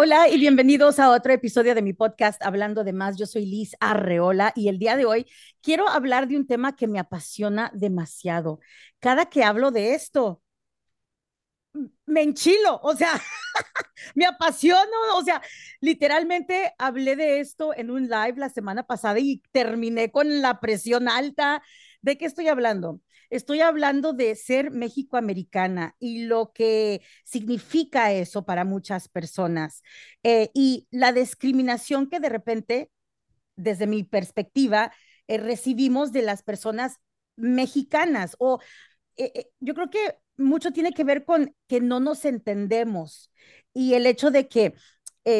Hola y bienvenidos a otro episodio de mi podcast Hablando de más. Yo soy Liz Arreola y el día de hoy quiero hablar de un tema que me apasiona demasiado. Cada que hablo de esto, me enchilo, o sea, me apasiono, o sea, literalmente hablé de esto en un live la semana pasada y terminé con la presión alta. ¿De qué estoy hablando? Estoy hablando de ser México-americana y lo que significa eso para muchas personas eh, y la discriminación que de repente, desde mi perspectiva, eh, recibimos de las personas mexicanas o eh, yo creo que mucho tiene que ver con que no nos entendemos y el hecho de que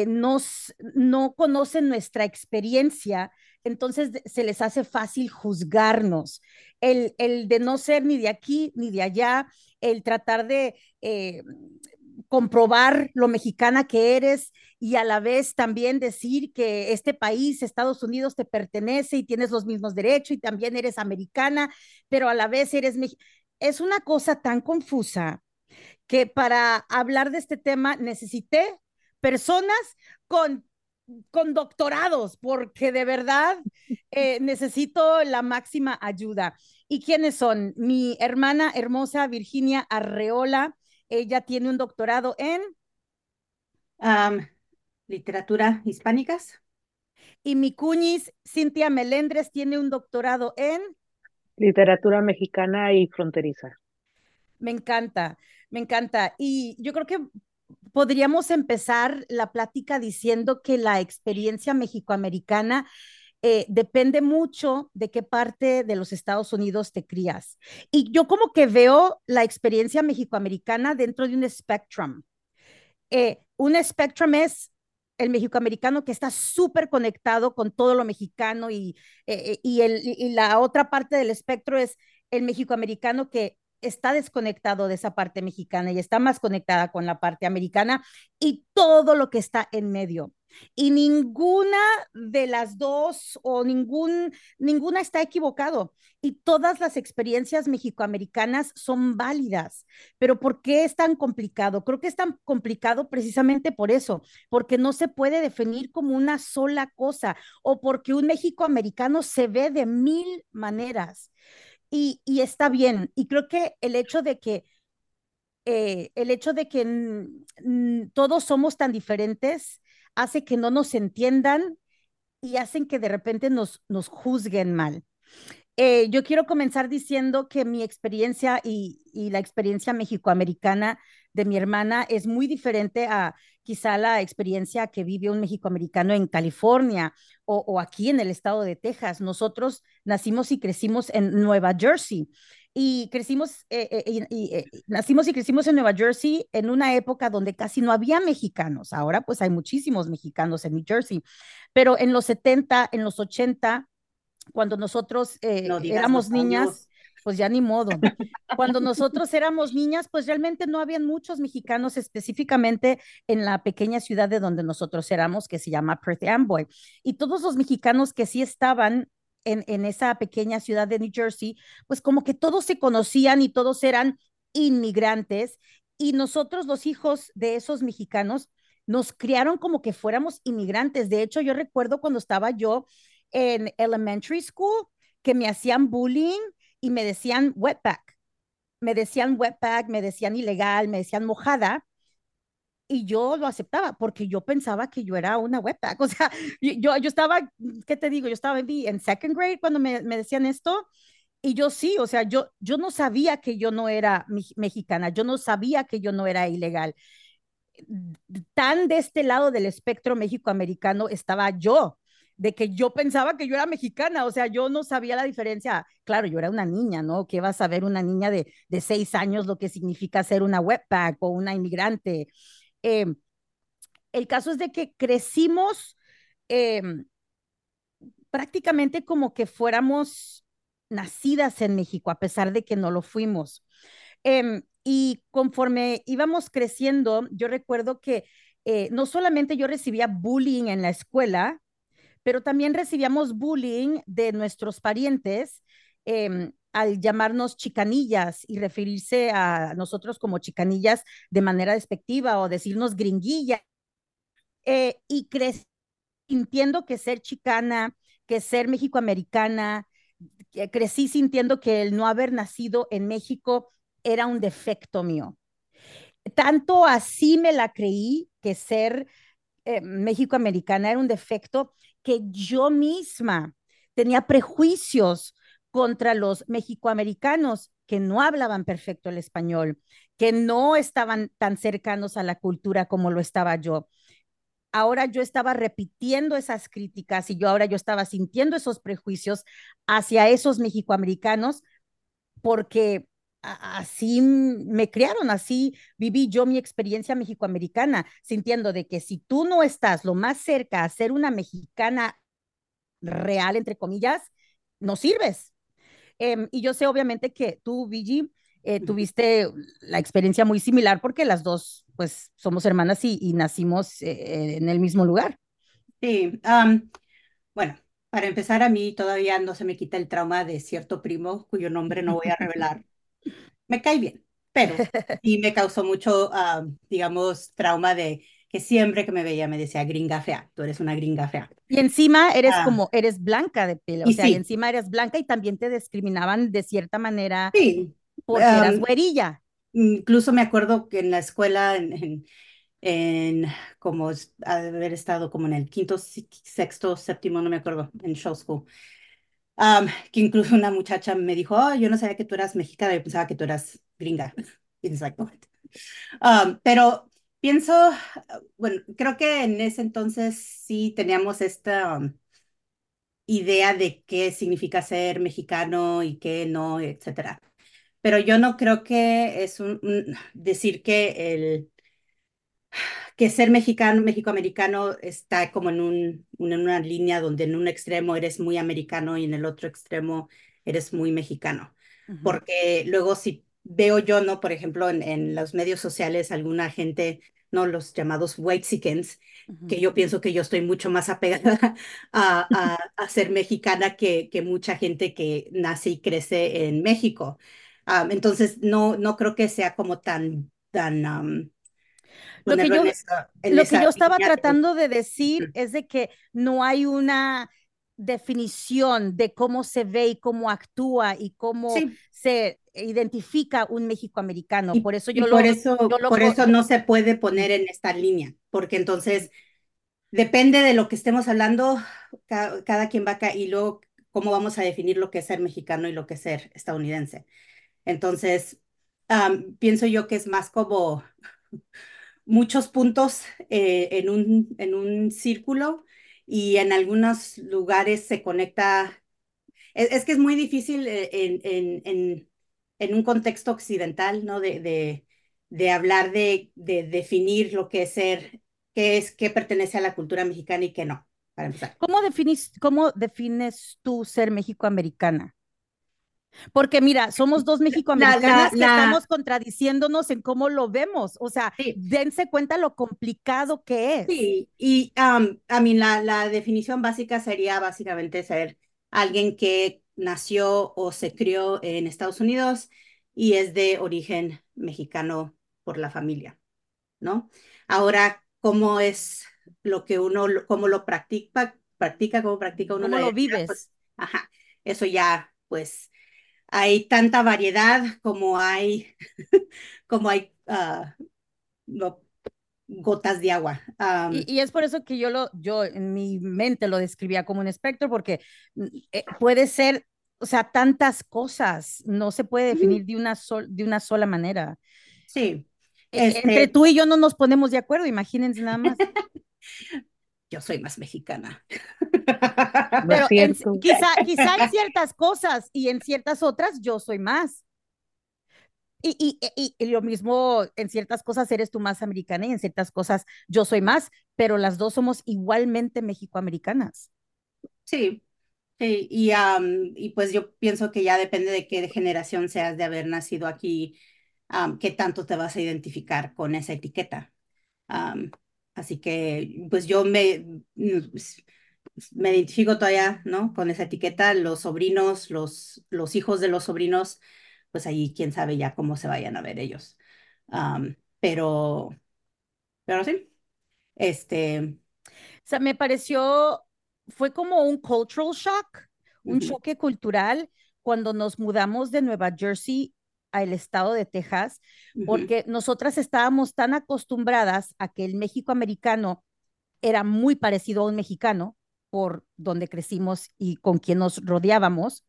nos, no conocen nuestra experiencia entonces se les hace fácil juzgarnos. El, el de no ser ni de aquí ni de allá, el tratar de eh, comprobar lo mexicana que eres y a la vez también decir que este país, Estados Unidos, te pertenece y tienes los mismos derechos y también eres americana, pero a la vez eres Es una cosa tan confusa que para hablar de este tema necesité personas con con doctorados, porque de verdad eh, necesito la máxima ayuda. ¿Y quiénes son? Mi hermana hermosa Virginia Arreola, ella tiene un doctorado en... literatura hispánicas. Y mi cuñis, Cintia Melendres, tiene un doctorado en... Literatura mexicana y fronteriza. Me encanta, me encanta. Y yo creo que podríamos empezar la plática diciendo que la experiencia mexicoamericana eh, depende mucho de qué parte de los Estados Unidos te crías. Y yo como que veo la experiencia mexicoamericana dentro de un spectrum. Eh, un spectrum es el mexicoamericano que está súper conectado con todo lo mexicano y, eh, y, el, y la otra parte del espectro es el mexicoamericano que está desconectado de esa parte mexicana y está más conectada con la parte americana y todo lo que está en medio. Y ninguna de las dos o ningún, ninguna está equivocado. Y todas las experiencias mexicoamericanas son válidas. Pero ¿por qué es tan complicado? Creo que es tan complicado precisamente por eso, porque no se puede definir como una sola cosa o porque un mexicoamericano se ve de mil maneras y, está bien. Y creo que el hecho de que, eh, el hecho de que todos somos tan diferentes hace que no nos entiendan y hacen que de repente nos, nos juzguen mal. Eh, yo quiero comenzar diciendo que mi experiencia y, y la experiencia mexicoamericana de mi hermana es muy diferente a quizá la experiencia que vive un mexicoamericano en California o, aquí en el estado de Texas. Nosotros nacimos y crecimos en Nueva Jersey y crecimos, eh, eh, eh, nacimos y crecimos en Nueva Jersey en una época donde casi no había mexicanos. Ahora pues hay muchísimos mexicanos en New Jersey, pero en los 70, en los 80, cuando nosotros éramos niñas, pues ya ni modo. Cuando nosotros éramos niñas, pues realmente no habían muchos mexicanos específicamente en la pequeña ciudad de donde nosotros éramos, que se llama Perth Amboy. Y todos los mexicanos que sí estaban en, en esa pequeña ciudad de New Jersey, pues como que todos se conocían y todos eran inmigrantes. Y nosotros, los hijos de esos mexicanos, nos criaron como que fuéramos inmigrantes. De hecho, yo recuerdo cuando estaba yo en elementary school que me hacían bullying y me decían wetback, me decían wetback, me decían ilegal, me decían mojada, y yo lo aceptaba porque yo pensaba que yo era una wetback. O sea, yo, yo estaba, ¿qué te digo? Yo estaba en second grade cuando me, me, decían esto. Y yo sí, o sea, yo, yo no sabía que yo no era mexicana, yo no sabía que yo no era ilegal. Tan de este lado del espectro México-americano estaba yo, de que yo pensaba que yo era mexicana, o sea, yo no sabía la diferencia. Claro, yo era una niña, ¿no? ¿Qué va a saber una niña de, de seis años lo que significa ser una webpack o una inmigrante? Eh, el caso es de que crecimos eh, prácticamente como que fuéramos nacidas en México, a pesar de que no lo fuimos. Eh, y conforme íbamos creciendo, yo recuerdo que no solamente yo recibía bullying en la escuela, pero también recibíamos bullying de nuestros parientes em, al llamarnos chicanillas y referirse a nosotros como chicanillas de manera despectiva o decirnos gringuilla eh, y sintiendo que ser chicana, que ser mexicoamericana, crecí sintiendo que el no haber nacido en México era un defecto mío. Tanto así me la creí que ser eh, mexicoamericana era un defecto que yo misma tenía prejuicios contra los mexicoamericanos que no hablaban perfecto el español, que no estaban tan cercanos a la cultura como lo estaba yo. Ahora yo estaba repitiendo esas críticas y yo ahora yo estaba sintiendo esos prejuicios hacia esos mexicoamericanos porque así me criaron, así viví yo mi experiencia mexicoamericana, sintiendo de que si tú no estás lo más cerca a ser una mexicana real, entre comillas, no sirves. Em, y yo sé obviamente que tú, Vigi, eh, tuviste la experiencia muy similar porque las dos, pues, somos hermanas y, nacimos eh, en el mismo lugar. Sí, bueno, para empezar, a mí todavía no se me quita el trauma de cierto primo cuyo nombre no voy a revelar. Me cae bien, pero sí me causó mucho, digamos, trauma de que siempre que me veía me decía gringa fea, tú eres una gringa fea. Y encima eres ah. como, eres blanca de pelo, o sea, y encima eres blanca y también te discriminaban de cierta manera sí. porque eras güerilla. Incluso me acuerdo que en la escuela, en, en, como haber estado como en el quinto, sexto, séptimo, no me acuerdo, en show school, que incluso una muchacha me dijo, oh, yo no sabía que tú eras mexicana, yo pensaba que tú eras gringa. Exactamente. pero Pienso, bueno, creo que en ese entonces sí teníamos esta um, idea de qué significa ser mexicano y qué no, etcétera. Pero yo no creo que es un, decir que el que ser mexicano, mexicoamericano está como en, un, en una línea donde en un extremo eres muy americano y en el otro extremo eres muy mexicano. Porque luego si veo yo, ¿no? Por ejemplo, en, en los medios sociales, alguna gente, ¿no? Los llamados white chickens, que yo pienso que yo estoy mucho más apegada a, a, ser mexicana que, que mucha gente que nace y crece en México. entonces, no, no creo que sea como tan, tan... lo que yo, lo que yo estaba tratando de decir es de que no hay una definición de cómo se ve y cómo actúa y cómo se identifica un mexicoamericano. Por eso yo lo, por eso, por eso no se puede poner en esta línea, porque entonces depende de lo que estemos hablando, cada, quien va acá y luego cómo vamos a definir lo que es ser mexicano y lo que es ser estadounidense. Entonces, pienso yo que es más como muchos puntos eh, en, un, en un círculo y en algunos lugares se conecta. Es, que es muy difícil eh, en, en, en, en, un contexto occidental, ¿no? De, de, de hablar de, de, definir lo que es ser, qué es, qué pertenece a la cultura mexicana y qué no, para empezar. ¿Cómo, cómo defines tú ser mexicoamericana? Porque mira, somos dos mexicoamericanas que estamos contradiciéndonos en cómo lo vemos. O sea, dense cuenta lo complicado que es. Sí, y a mí la, la definición básica sería básicamente ser alguien que nació o se crió en Estados Unidos y es de origen mexicano por la familia, ¿no? Ahora, ¿cómo es lo que uno, cómo lo practica, practica, cómo practica uno? ¿Cómo lo vives? Pues, ajá, eso ya, pues, hay tanta variedad como hay, como hay ah, gotas de agua. y, es por eso que yo, lo, yo en mi mente lo describía como un espectro, porque mm, eh, puede ser, o sea, tantas cosas, no se puede definir de, una sol, de una sola manera. Sí. E, entre este tú y yo no nos ponemos de acuerdo, imagínense nada más. yo soy más mexicana. Pero quizá, quizá en ciertas cosas y en ciertas otras yo soy más. Y, y, y, lo mismo, en ciertas cosas eres tú más americana y en ciertas cosas yo soy más, pero las dos somos igualmente mexicoamericanas. Sí, sí y, y pues yo pienso que ya depende de qué generación seas de haber nacido aquí, qué tanto te vas a identificar con esa etiqueta. Así que, pues yo me, me identifico todavía, ¿no? Con esa etiqueta, los sobrinos, los, los hijos de los sobrinos, pues ahí quién sabe ya cómo se vayan a ver ellos. pero, pero sí, Este, O sea, me pareció, fue como un cultural shock, un ujú, choque cultural cuando nos mudamos de Nueva Jersey al estado de Texas, porque nosotras estábamos tan acostumbradas a que el México americano era muy parecido a un mexicano por donde crecimos y con quien nos rodeábamos,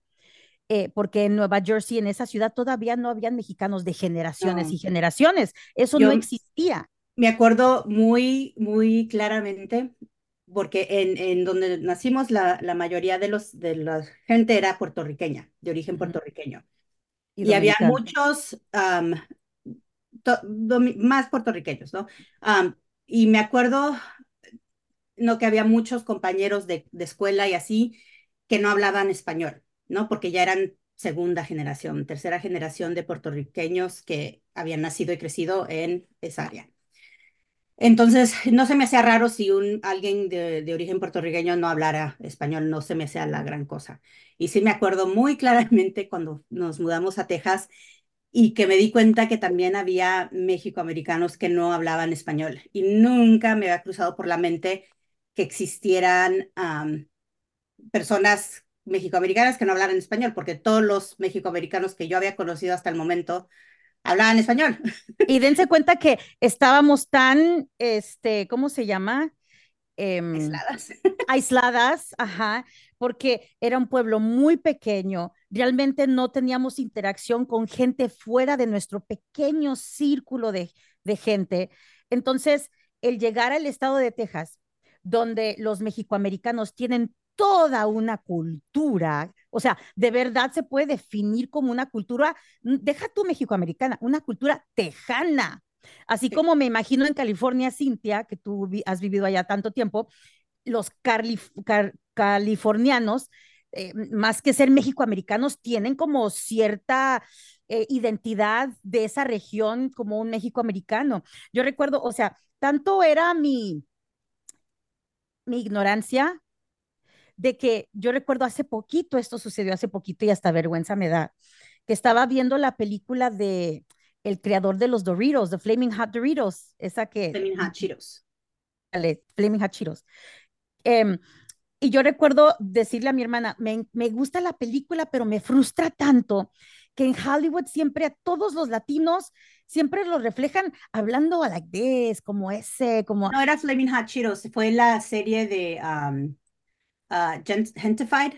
eh, porque en Nueva Jersey, en esa ciudad, todavía no habían mexicanos de generaciones y generaciones. Eso no existía. me acuerdo muy, muy claramente, porque en, en donde nacimos la, la mayoría de los de la gente era puertorriqueña, de origen puertorriqueño. Y Y había muchos domi- más puertorriqueños, ¿no? Y me acuerdo, no, que había muchos compañeros de, de escuela y así que no hablaban español, ¿no? Porque ya eran segunda generación, tercera generación de puertorriqueños que habían nacido y crecido en esa área. Entonces, no se me hacía raro si un, alguien de, origen puertorriqueño no hablara español, no se me hacía la gran cosa. Y sí me acuerdo muy claramente cuando nos mudamos a Texas y que me di cuenta que también había mexicoamericanos que no hablaban español. Y nunca me había cruzado por la mente que existieran personas mexicoamericanas que no hablaran español, porque todos los mexicoamericanos que yo había conocido hasta el momento hablaban español. Y dense cuenta que estábamos tan, este, ¿cómo se llama? Em, Aisladas. aisladas, ajá, porque era un pueblo muy pequeño, realmente no teníamos interacción con gente fuera de nuestro pequeño círculo de, de gente. Entonces, el llegar al estado de Texas, donde los mexicoamericanos tienen toda una cultura, o sea, de verdad se puede definir como una cultura, mm, deja tú mexicoamericana, una cultura tejana. Así Sí, como me imagino en California, Cintia, que tú vi- has vivido allá tanto tiempo, los carlif- car- californianos, eh, más que ser mexicoamericanos, tienen como cierta eh, identidad de esa región como un mexicoamericano. Yo recuerdo, o sea, tanto era mi, mi ignorancia de que yo recuerdo hace poquito, esto sucedió hace poquito y hasta vergüenza me da, que estaba viendo la película de el creador de los Doritos, de Flaming Hot Doritos, esa que, Flaming Hot Cheetos. dale, Flaming Hot Cheetos. Em, y yo recuerdo decirle a mi hermana, me, me gusta la película, pero me frustra tanto que en Hollywood siempre a todos los latinos siempre los reflejan hablando a like this, como ese, como, No era Flaming Hot Cheetos, fue la serie de um, uh, Gent- Gentified.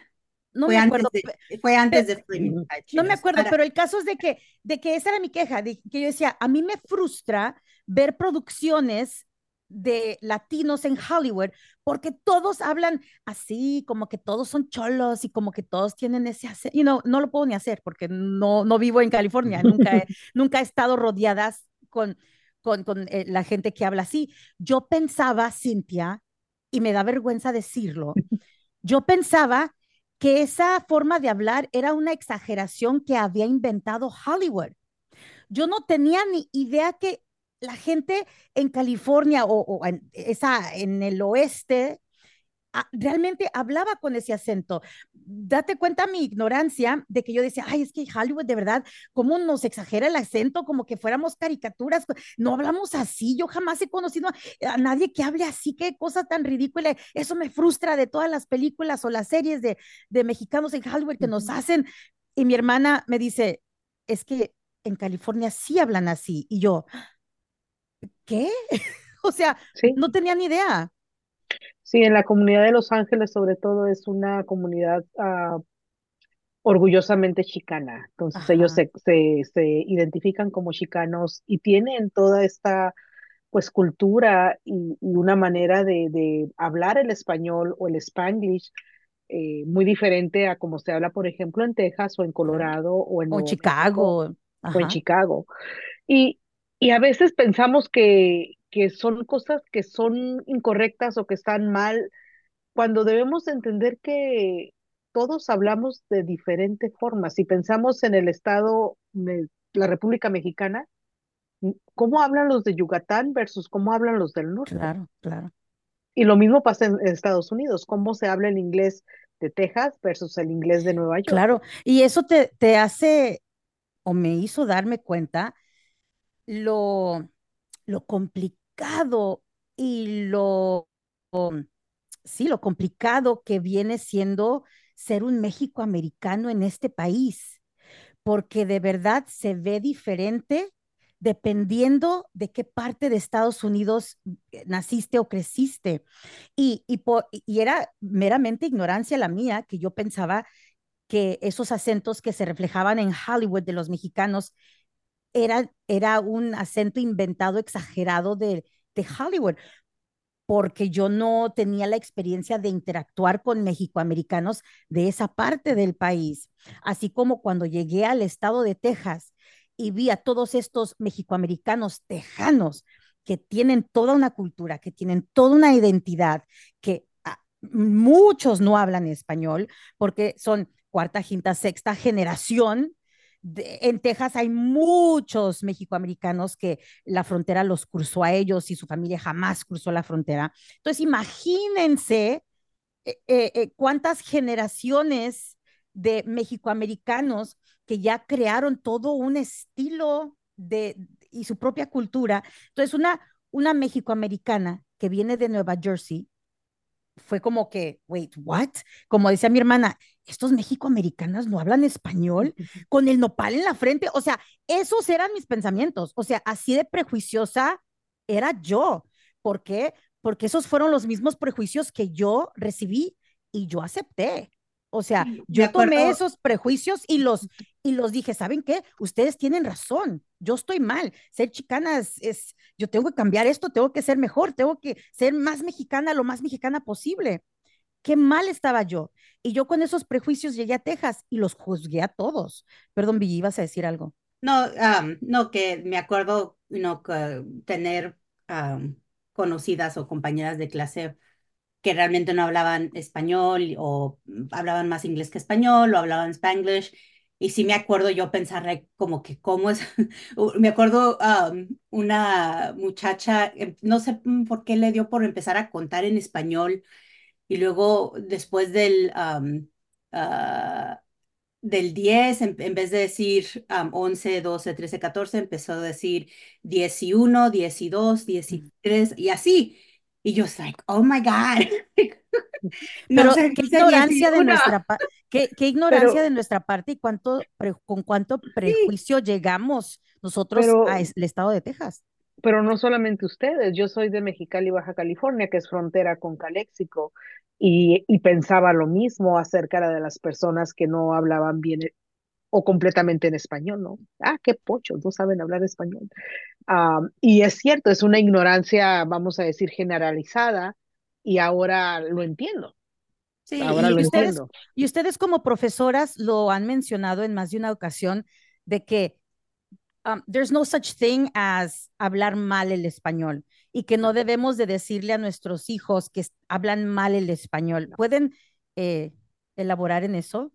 no Fue me antes acuerdo, de, fue antes pe- de Flaming Hot no me acuerdo, Para- pero el caso es de que, de que esa era mi queja, de que yo decía, a mí me frustra ver producciones de latinos en Hollywood porque todos hablan así, como que todos son cholos y como que todos tienen ese acento, you know, no lo puedo ni hacer porque no, no vivo en California, nunca he, nunca he estado rodeadas con, con, con eh, la gente que habla así. Yo pensaba, Cintia, y me da vergüenza decirlo, yo pensaba que esa forma de hablar era una exageración que había inventado Hollywood. Yo no tenía ni idea que la gente en California o, en, el oeste realmente hablaba con ese acento. Date cuenta mi ignorancia de que yo decía, ay, es que Hollywood de verdad, ¿cómo nos exagera el acento? Como que fuéramos caricaturas. No hablamos así. Yo jamás he conocido a, nadie que hable así. Qué cosa tan ridícula. Eso me frustra de todas las películas o las series de, de mexicanos en Hollywood que nos hacen. Y mi hermana me dice, es que en California sí hablan así. Y yo, ¿qué? O sea, Sí, no tenía ni idea. Sí, en la comunidad de Los Ángeles sobre todo es una comunidad ah, orgullosamente chicana. Entonces ellos se, se, se identifican como chicanos y tienen toda esta pues cultura y, y una manera de, de hablar el español o el spanglish eh, muy diferente a como se habla, por ejemplo, en Texas o en. Colorado o en O México Chicago. o en. Chicago. Y, y a veces pensamos que, que son cosas que son incorrectas o que están mal, cuando debemos entender que todos hablamos de diferente forma. Si pensamos en el estado de la República Mexicana, ¿cómo hablan los de Yucatán versus cómo hablan los del norte? Claro, claro. Y lo mismo pasa en Estados Unidos, cómo se habla el inglés de Texas versus el inglés de Nueva York. Claro. Y eso te, te hace o me hizo darme cuenta lo, lo complicado y lo, sí, lo complicado que viene siendo ser un México americano en este país, porque de verdad se ve diferente dependiendo de qué parte de Estados Unidos eh, naciste o creciste. Y, y, y era meramente ignorancia la mía, que yo pensaba que esos acentos que se reflejaban en Hollywood de los mexicanos era, era un acento inventado, exagerado de, de Hollywood, porque yo no tenía la experiencia de interactuar con mexicoamericanos de esa parte del país. Así como cuando llegué al estado de Texas y vi a todos estos mexicoamericanos tejanos que tienen toda una cultura, que tienen toda una identidad, que ah, muchos no hablan español porque son cuarta, quinta, sexta generación en Texas hay muchos mexicoamericanos que la frontera los cruzó a ellos y su familia jamás cruzó la frontera. Entonces, imagínense eh, eh, eh, cuántas generaciones de mexicoamericanos que ya crearon todo un estilo de, y su propia cultura. Entonces, una, una mexicoamericana que viene de Nueva Jersey fue como que, wait, what? Como decía mi hermana, estos mexicoamericanas no hablan español con el nopal en la frente. O sea, esos eran mis pensamientos. O sea, así de prejuiciosa era yo. ¿Por qué? Porque esos fueron los mismos prejuicios que yo recibí y yo acepté. O sea, yo tomé esos prejuicios y los, y los dije, ¿saben qué? Ustedes tienen razón, yo estoy mal. Ser chicana es, yo tengo que cambiar esto, tengo que ser mejor, tengo que ser más mexicana, lo más mexicana posible. Qué mal estaba yo. Y yo con esos prejuicios llegué a Texas y los juzgué a todos. Perdón, Billy, ibas a decir algo. No, no, que me acuerdo, no, tener conocidas o compañeras de clase que realmente no hablaban español o hablaban más inglés que español o hablaban spanglish. Y sí me acuerdo yo pensar como que cómo es, me acuerdo una muchacha, em, no sé mm, por qué le dio por empezar a contar en español y luego después del, ah, del 10, en, vez de decir 11, 12, 13, 14, empezó a decir 10 y 1, 10 y 2, 10 y 3 y así. Y yo, like, oh my God. Pero qué ignorancia de nuestra qué, qué, ignorancia de nuestra parte y cuánto con cuánto prejuicio llegamos nosotros al estado de Texas. Pero no solamente ustedes, yo soy de Mexicali, Baja California, que es frontera con Caléxico, y, y pensaba lo mismo acerca de las personas que no hablaban bien o completamente en español, ¿no? Ah, qué pochos, no saben hablar español. Ah, y es cierto, es una ignorancia, vamos a decir, generalizada, y ahora lo entiendo. Sí, ahora y, lo ustedes, entiendo. y ustedes como profesoras lo han mencionado en más de una ocasión, de que um, there's no such thing as hablar mal el español y que no debemos de decirle a nuestros hijos que hablan mal el español. ¿Pueden eh, elaborar en eso?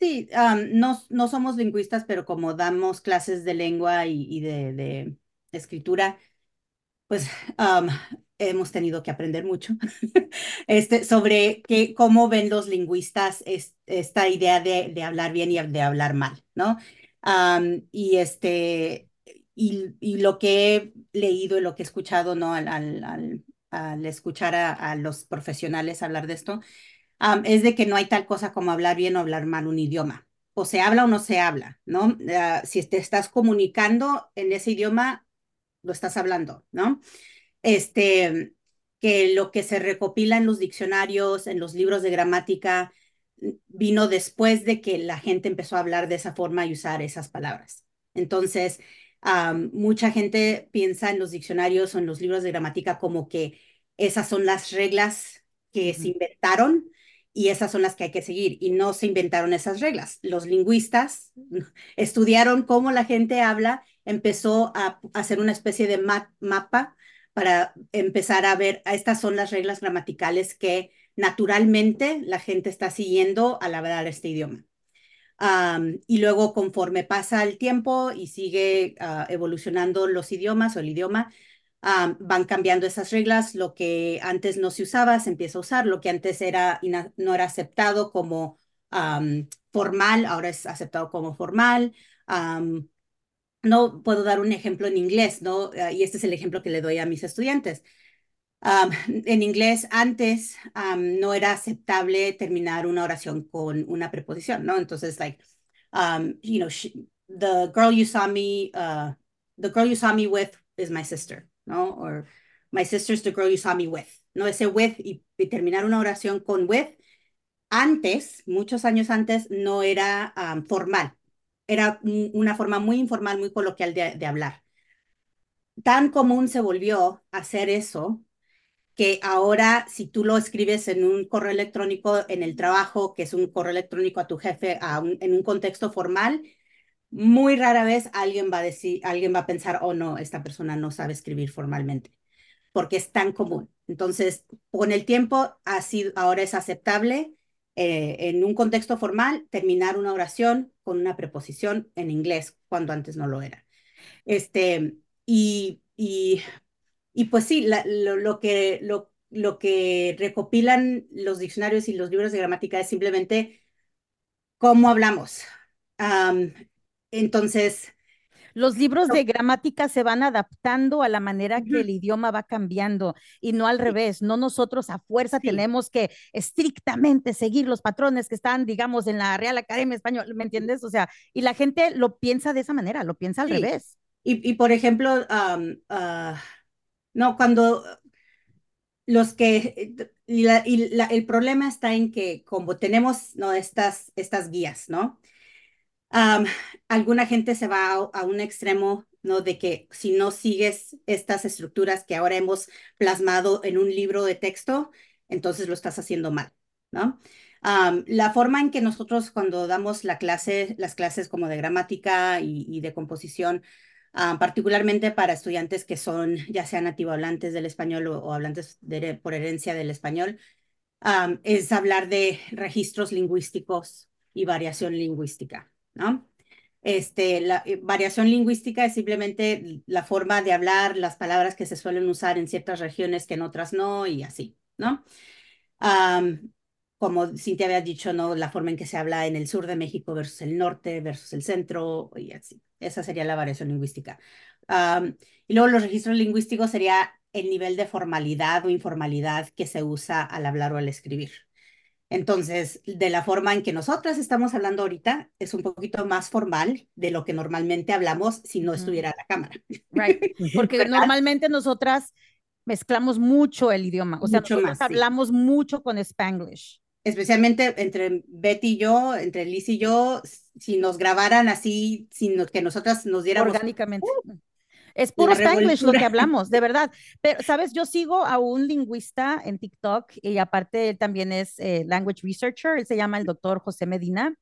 Sí, no, no somos lingüistas, pero como damos clases de lengua y, de, escritura, pues hemos tenido que aprender mucho este, sobre que, cómo ven los lingüistas esta idea de, de, hablar bien y de hablar mal, ¿no? y, este, y, y, lo que he leído y lo que he escuchado, ¿no? Al, al, al, escuchar a, a los profesionales hablar de esto, es de que no hay tal cosa como hablar bien o hablar mal un idioma. O se habla o no se habla, ¿no? Ah, si te estás comunicando en ese idioma, lo estás hablando, ¿no? Este, que lo que se recopila en los diccionarios, en los libros de gramática, vino después de que la gente empezó a hablar de esa forma y usar esas palabras. Entonces, mucha gente piensa en los diccionarios o en los libros de gramática como que esas son las reglas que se inventaron y esas son las que hay que seguir. Y no se inventaron esas reglas. Los lingüistas estudiaron cómo la gente habla, empezó a hacer una especie de mapa para empezar a ver, estas son las reglas gramaticales que naturalmente la gente está siguiendo al hablar este idioma. y luego, conforme pasa el tiempo y sigue ah, evolucionando los idiomas o el idioma, van cambiando esas reglas, lo que antes no se usaba se empieza a usar, lo que antes era no era aceptado como formal, ahora es aceptado como formal. No puedo dar un ejemplo en inglés, ¿no? Ah, y este es el ejemplo que le doy a mis estudiantes. Um, en inglés, antes no era aceptable terminar una oración con una preposición, ¿no? Entonces, like, um, you know, the girl you saw me, uh, the girl you saw me with is my sister, ¿no? Or my sister's the girl you saw me with, ¿no? Ese with y, y terminar una oración con with, antes, muchos años antes, no era formal. Era una forma muy informal, muy coloquial de, hablar. Tan común se volvió hacer eso que ahora si tú lo escribes en un correo electrónico en el trabajo, que es un correo electrónico a tu jefe a un, en un contexto formal, muy rara vez alguien va a decir, alguien va a pensar, oh no, esta persona no sabe escribir formalmente, porque es tan común. Entonces, con el tiempo, así ahora es aceptable eh, en un contexto formal terminar una oración con una preposición en inglés, cuando antes no lo era. Este, y, y y pues sí, lo, lo, que, lo, lo que recopilan los diccionarios y los libros de gramática es simplemente cómo hablamos. Entonces... Los libros de gramática se van adaptando a la manera que el idioma va cambiando y no al revés, no nosotros a fuerza sí. tenemos que estrictamente seguir los patrones que están, digamos, en la Real Academia Española, ¿me entiendes? O sea, y la gente lo piensa de esa manera, lo piensa al sí. revés. Y, y, por ejemplo, um, uh, no, cuando los que, y, la, y la, el problema está en que como tenemos ¿no? estas, estas guías, ¿no? Um, alguna gente se va a, a, un extremo, ¿no? De que si no sigues estas estructuras que ahora hemos plasmado en un libro de texto, entonces lo estás haciendo mal, ¿no? Um, la forma en que nosotros cuando damos la clase, las clases como de gramática y, y de composición, particularmente para estudiantes que son ya sean nativohablantes del español o, o hablantes de, por herencia del español, um, es hablar de registros lingüísticos y variación lingüística, ¿no? Este, la eh, variación lingüística es simplemente la forma de hablar, las palabras que se suelen usar en ciertas regiones que en otras no, y así, ¿no? Um, como Cintia había dicho, ¿no? La forma en que se habla en el sur de México versus el norte versus el centro, y así. Esa sería la variación lingüística. Um, y luego los registros lingüísticos sería el nivel de formalidad o informalidad que se usa al hablar o al escribir. Entonces, de la forma en que nosotras estamos hablando ahorita, es un poquito más formal de lo que normalmente hablamos si no estuviera la cámara. Right. Porque normalmente nosotras mezclamos mucho el idioma, o sea, mucho nosotros más, hablamos sí. mucho con Spanglish especialmente entre Betty y yo, entre Liz y yo, si nos grabaran así, sin que nosotras nos diéramos orgánicamente. Uh, es puro Spanglish lo que hablamos, de verdad. Pero, ¿sabes? Yo sigo a un lingüista en TikTok y aparte también es eh, language researcher, él se llama el doctor José Medina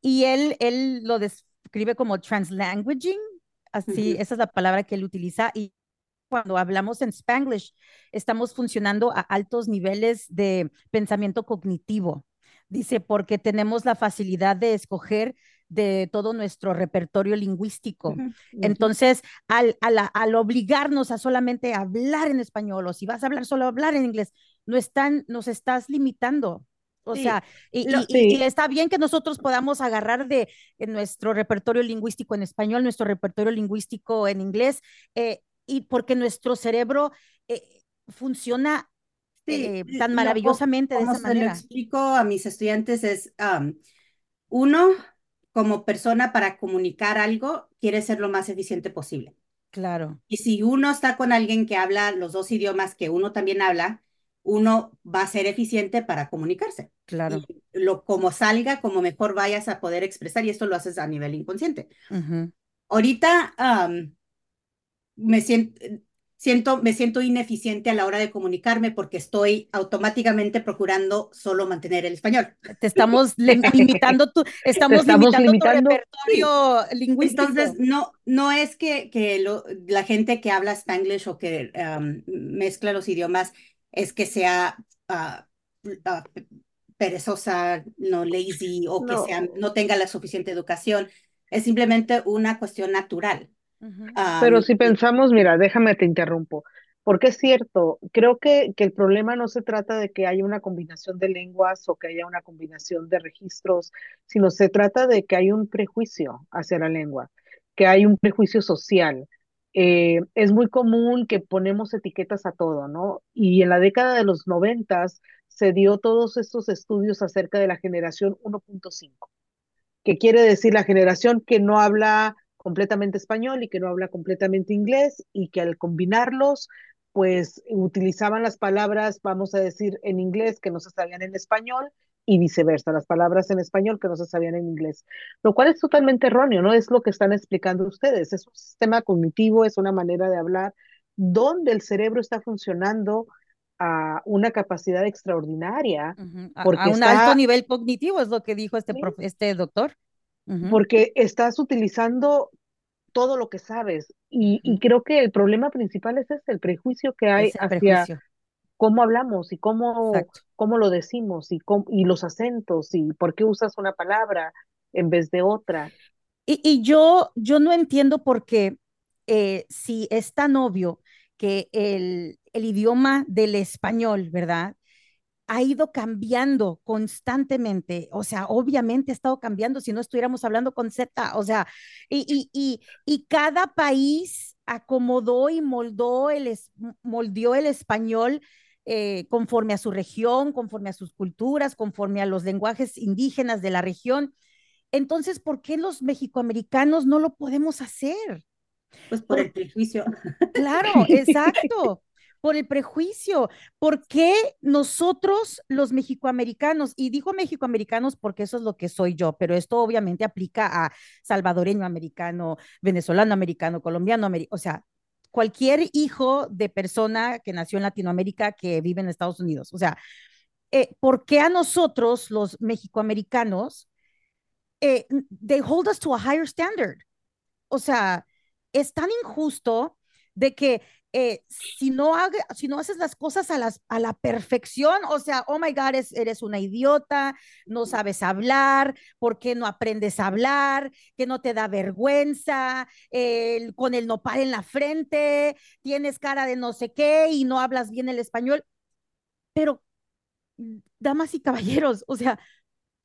y él, él lo describe como translanguaging, así, uh -huh. esa es la palabra que él utiliza y cuando hablamos en Spanglish, estamos funcionando a altos niveles de pensamiento cognitivo. Dice, porque tenemos la facilidad de escoger de todo nuestro repertorio lingüístico. Uh -huh. Entonces, al, al, al, obligarnos a solamente hablar en español o si vas a hablar solo hablar en inglés, no están, nos estás limitando. O sí, sea, y, lo, y, sí. y, está bien que nosotros podamos agarrar de, de, nuestro repertorio lingüístico en español, nuestro repertorio lingüístico en inglés, eh, y porque nuestro cerebro eh, funciona sí, eh, tan maravillosamente de esa manera. Lo explico a mis estudiantes es, um, uno, como persona para comunicar algo, quiere ser lo más eficiente posible. Claro. Y si uno está con alguien que habla los dos idiomas que uno también habla, uno va a ser eficiente para comunicarse. Claro. Y lo como salga, como mejor vayas a poder expresar, y esto lo haces a nivel inconsciente. Uh -huh. Ahorita, um, me siento, siento, me siento ineficiente a la hora de comunicarme porque estoy automáticamente procurando solo mantener el español. Te estamos limitando tu, estamos, estamos limitando, limitando, tu repertorio sí. lingüístico. Entonces, no, no es que, que lo, la gente que habla spanglish o que um, mezcla los idiomas es que sea uh, uh, perezosa, no lazy o que no. Sea, no tenga la suficiente educación. Es simplemente una cuestión natural. Pero si pensamos, mira, déjame te interrumpo, porque es cierto, creo que, que el problema no se trata de que haya una combinación de lenguas o que haya una combinación de registros, sino se trata de que hay un prejuicio hacia la lengua, que hay un prejuicio social, eh, es muy común que ponemos etiquetas a todo, ¿no? Y en la década de los noventas se dio todos estos estudios acerca de la generación 1.5, que quiere decir la generación que no habla completamente español y que no habla completamente inglés y que al combinarlos, pues utilizaban las palabras, vamos a decir, en inglés que no se sabían en español y viceversa, las palabras en español que no se sabían en inglés, lo cual es totalmente erróneo, no es lo que están explicando ustedes, es un sistema cognitivo, es una manera de hablar donde el cerebro está funcionando a una capacidad extraordinaria. a, un alto nivel cognitivo, es lo que dijo este, este doctor. Porque estás utilizando todo lo que sabes. Y, creo que el problema principal es este, el prejuicio que hay hacia cómo hablamos y cómo, cómo lo decimos y, y los acentos y por qué usas una palabra en vez de otra. Y, yo, yo no entiendo por qué, eh, si es tan obvio que el, el idioma del español, ¿verdad? Ha ido cambiando constantemente, o sea, obviamente ha estado cambiando si no estuviéramos hablando con Z, o sea, y, y, y, cada país acomodó y moldó el, moldeó el español eh, conforme a su región, conforme a sus culturas, conforme a los lenguajes indígenas de la región. Entonces, ¿por qué los mexicoamericanos no lo podemos hacer? Pues por, el prejuicio. Claro, exacto, por el prejuicio. ¿Por qué nosotros, los mexicoamericanos, y digo mexicoamericanos porque eso es lo que soy yo, pero esto obviamente aplica a salvadoreño americano, venezolano americano, colombiano americano, o sea, cualquier hijo de persona que nació en Latinoamérica que vive en Estados Unidos. O sea, eh, ¿por qué a nosotros, los mexicoamericanos, eh, they hold us to a higher standard? O sea, es tan injusto de que eh, si, no si no haces las cosas a, las, a la perfección, o sea, oh my God, eres una idiota, no sabes hablar, ¿por qué no aprendes a hablar? ¿Que no te da vergüenza? con el nopal en la frente, tienes cara de no sé qué y no hablas bien el español. Pero, damas y caballeros, o sea,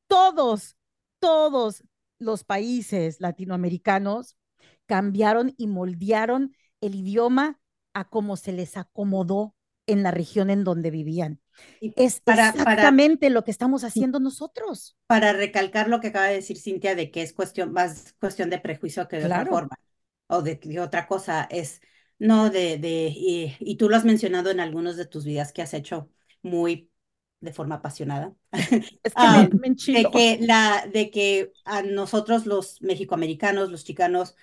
todos, todos los países latinoamericanos cambiaron y moldearon el idioma a cómo se les acomodó en la región en donde vivían. es exactamente lo que estamos haciendo nosotros. Para recalcar lo que acaba de decir Cintia de que es cuestión más cuestión de prejuicio que de otra forma o de, otra cosa es no de de y, tú lo has mencionado en algunos de tus videos que has hecho muy de forma apasionada. Es que me, me de que la de que a nosotros los mexicoamericanos, los chicanos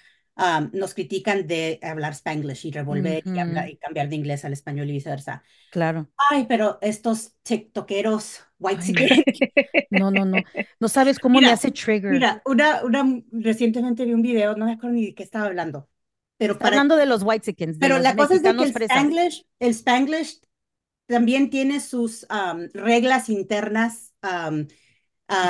nos critican de hablar spanglish y revolver y, y, cambiar de inglés al español y viceversa. Claro. Ay, pero estos tiktokeros white No, no, no. No sabes cómo me hace trigger. Mira, una, una, recientemente vi un video, no me acuerdo ni de qué estaba hablando. Pero para, hablando de los white chickens. Pero la cosa es que el spanglish, el spanglish también tiene sus reglas internas. Um,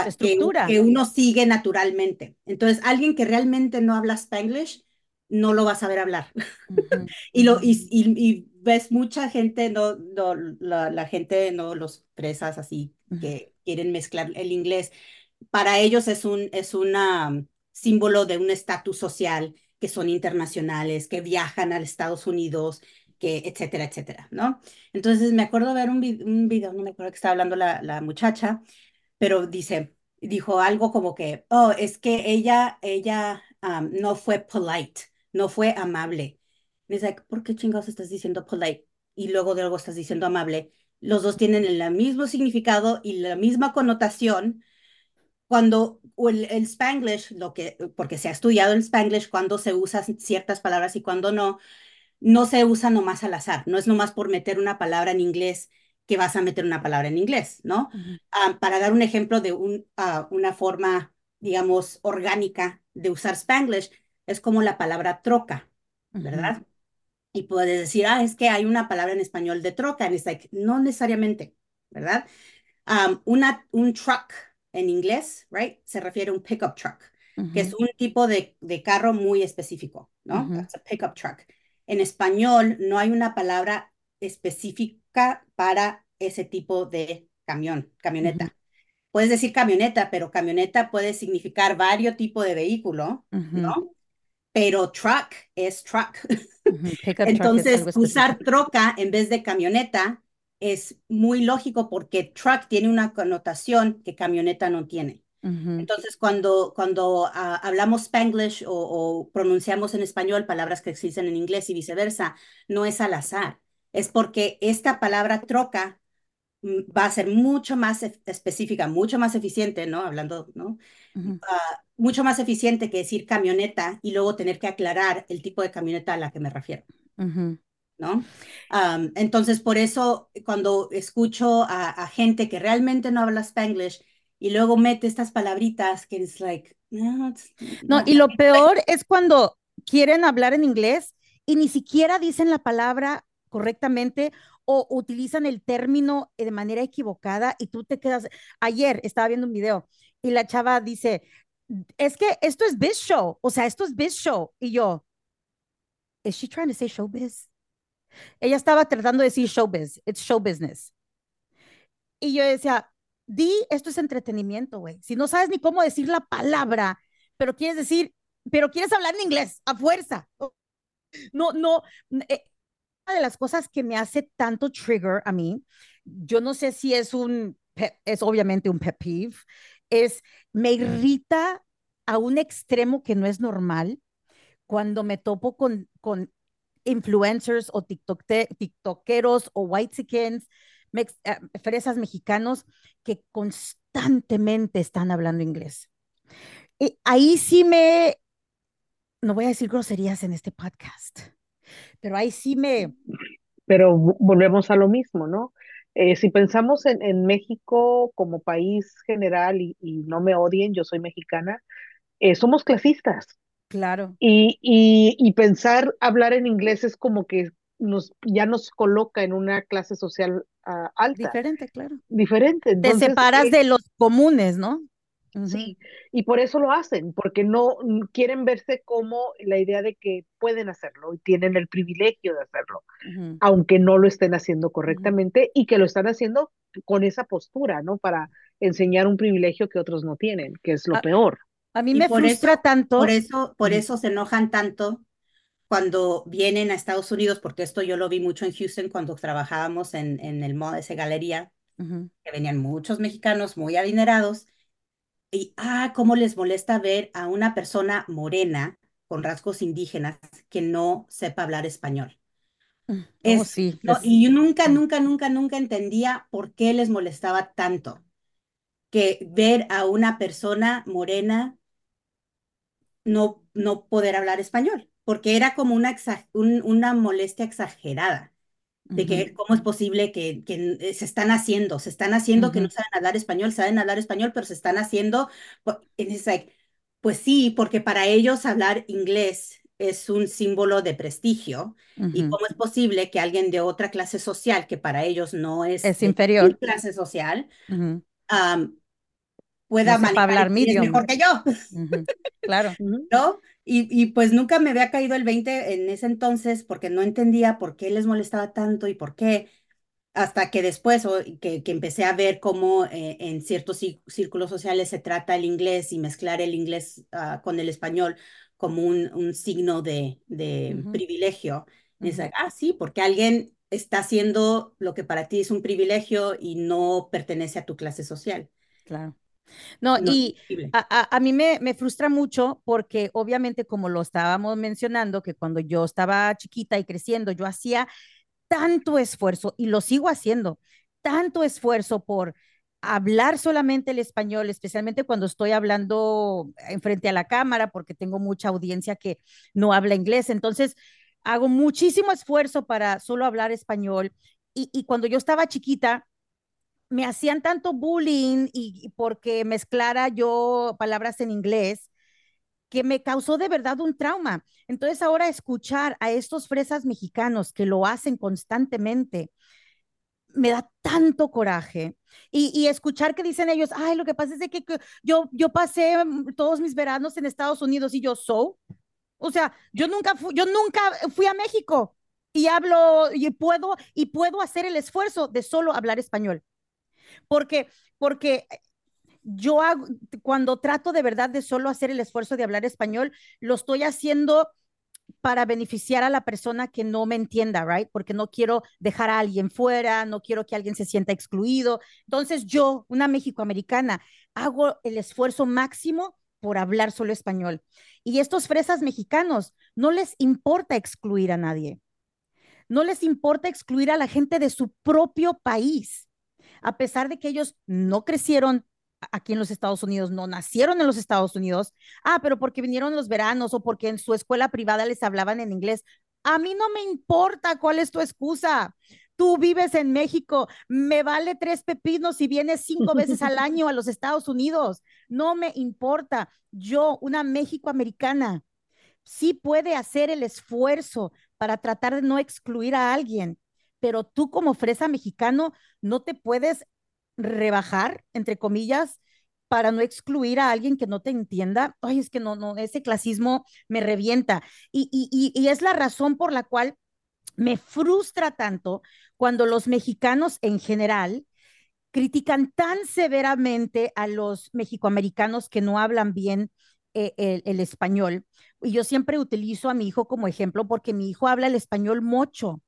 estructura. Que, uno sigue naturalmente. Entonces, alguien que realmente no habla spanglish, no lo va a saber hablar. y, lo, y, y, ves mucha gente, no, no la, gente, no los presas así, que quieren mezclar el inglés. Para ellos es un es una, símbolo de un estatus social, que son internacionales, que viajan a Estados Unidos, que etcétera, etcétera, ¿no? Entonces me acuerdo ver un, un video, no me acuerdo que estaba hablando la, la muchacha, pero dice, dijo algo como que, oh, es que ella, ella no fue polite, no fue amable. Y dice, ¿por qué chingados estás diciendo polite? Y luego de algo estás diciendo amable. Los dos tienen el mismo significado y la misma connotación. Cuando el, el spanglish, lo que, porque se ha estudiado el spanglish, cuando se usan ciertas palabras y cuando no, no se usa nomás al azar, no es nomás por meter una palabra en inglés que vas a meter una palabra en inglés, ¿no? Ah, para dar un ejemplo de un, ah, una forma, digamos, orgánica de usar Spanglish, es como la palabra troca, ¿verdad? Y puedes decir, ah, es que hay una palabra en español de troca, en like, no necesariamente, ¿verdad? una, un truck en inglés, right, se refiere a un pickup truck, que es un tipo de, de, carro muy específico, ¿no? That's a pickup truck. En español no hay una palabra específica para ese tipo de camión, camioneta. Puedes decir camioneta, pero camioneta puede significar varios tipos de vehículo, ¿no? pero truck es truck. Entonces, usar troca en vez de camioneta es muy lógico porque truck tiene una connotación que camioneta no tiene. Entonces, cuando, cuando ah, hablamos spanglish o, pronunciamos en español palabras que existen en inglés y viceversa, no es al azar. Es porque esta palabra troca mm, va a ser mucho más específica, mucho más eficiente, ¿no? Hablando, ¿no? Ah, mucho más eficiente que decir camioneta y luego tener que aclarar el tipo de camioneta a la que me refiero. ¿No? entonces, por eso, cuando escucho a, a gente que realmente no habla spanglish, y luego mete estas palabritas que es like, no, no, y lo peor es cuando quieren hablar en inglés y ni siquiera dicen la palabra correctamente o utilizan el término de manera equivocada y tú te quedas, ayer estaba viendo un video y la chava dice, es que esto es biz show, o sea, esto es biz show. Y yo, ¿is she trying to say showbiz? Ella estaba tratando de decir showbiz, it's show business. Y yo decía, di, esto es entretenimiento, güey. Si no sabes ni cómo decir la palabra, pero quieres decir, pero quieres hablar en inglés, a fuerza. No, no. Eh, de las cosas que me hace tanto trigger a mí, yo no sé si es un, es obviamente un pet peeve, es, me irrita a un extremo que no es normal cuando me topo con, con influencers o TikTok, tiktokeros o white chickens eh, fresas mexicanos que constantemente están hablando inglés. Y ahí sí me, no voy a decir groserías en este podcast, pero ahí sí me... Pero volvemos a lo mismo, ¿no? Eh, si pensamos en, en, México como país general, y, no me odien, yo soy mexicana, eh, somos clasistas. Claro. Y, y, y, pensar hablar en inglés es como que nos, ya nos coloca en una clase social uh, alta. Diferente, claro. Diferente. Entonces, Te separas de los comunes, ¿no? Sí, y por eso lo hacen, porque no quieren verse como la idea de que pueden hacerlo y tienen el privilegio de hacerlo, aunque no lo estén haciendo correctamente y que lo están haciendo con esa postura, ¿no? Para enseñar un privilegio que otros no tienen, que es lo peor. A mí me frustra tanto. Por eso, por eso se enojan tanto cuando vienen a Estados Unidos, porque esto yo lo vi mucho en Houston cuando trabajábamos en, en el esa galería, que venían muchos mexicanos muy adinerados, y ah, cómo les molesta ver a una persona morena con rasgos indígenas que no sepa hablar español. Mm, oh, sí, y yo nunca, nunca, nunca, nunca entendía por qué les molestaba tanto que ver a una persona morena no, no poder hablar español porque era como una, una molestia exagerada de que cómo es posible que, que, eh, se están haciendo, se están haciendo que no saben hablar español, saben hablar español, pero se están haciendo, pues sí, porque para ellos hablar inglés es un símbolo de prestigio y cómo es posible que alguien de otra clase social, que para ellos no es, es inferior. clase social, pueda hablar mejor que yo. Claro. ¿No? Y, y, pues nunca me había caído el 20 en ese entonces porque no entendía por qué les molestaba tanto y por qué, hasta que después que, que empecé a ver cómo eh, en ciertos círculos sociales se trata el inglés y mezclar el inglés ah, con el español como un, un signo de, de privilegio. es ah, sí, porque alguien está haciendo lo que para ti es un privilegio y no pertenece a tu clase social. Claro. No, y a, mí me, me, frustra mucho porque obviamente como lo estábamos mencionando, que cuando yo estaba chiquita y creciendo, yo hacía tanto esfuerzo y lo sigo haciendo, tanto esfuerzo por hablar solamente el español, especialmente cuando estoy hablando en frente a la cámara, porque tengo mucha audiencia que no habla inglés. Entonces, hago muchísimo esfuerzo para solo hablar español. Y, y cuando yo estaba chiquita, me hacían tanto bullying y, porque mezclara yo palabras en inglés que me causó de verdad un trauma. Entonces ahora escuchar a estos fresas mexicanos que lo hacen constantemente, me da tanto coraje. Y, escuchar que dicen ellos, ay, lo que pasa es de que, yo, yo pasé mm, todos mis veranos en Estados Unidos y yo, so, o sea, yo nunca, yo nunca fui a México y hablo y puedo, y puedo hacer el esfuerzo de solo hablar español porque, porque yo cuando trato de verdad de solo hacer el esfuerzo de hablar español, lo estoy haciendo para beneficiar a la persona que no me entienda, right? Porque no quiero dejar a alguien fuera, no quiero que alguien se sienta excluido. Entonces yo, una mexicoamericana, hago el esfuerzo máximo por hablar solo español. Y estos fresas mexicanos no les importa excluir a nadie. No les importa excluir a la gente de su propio país, a pesar de que ellos no crecieron aquí en los Estados Unidos, no nacieron en los Estados Unidos, ah, pero porque vinieron los veranos o porque en su escuela privada les hablaban en inglés. A mí no me importa cuál es tu excusa. Tú vives en México, me vale tres pepinos si vienes cinco veces al año a los Estados Unidos. No me importa. Yo, una México americana, sí puede hacer el esfuerzo para tratar de no excluir a alguien, pero tú como fresa mexicano no te puedes rebajar, entre comillas, para no excluir a alguien que no te entienda. Ay, es que no, no, ese clasismo me revienta. Y, y, y, es la razón por la cual me frustra tanto cuando los mexicanos en general critican tan severamente a los mexicoamericanos que no hablan bien eh, el, el, español. Y yo siempre utilizo a mi hijo como ejemplo porque mi hijo habla el español mucho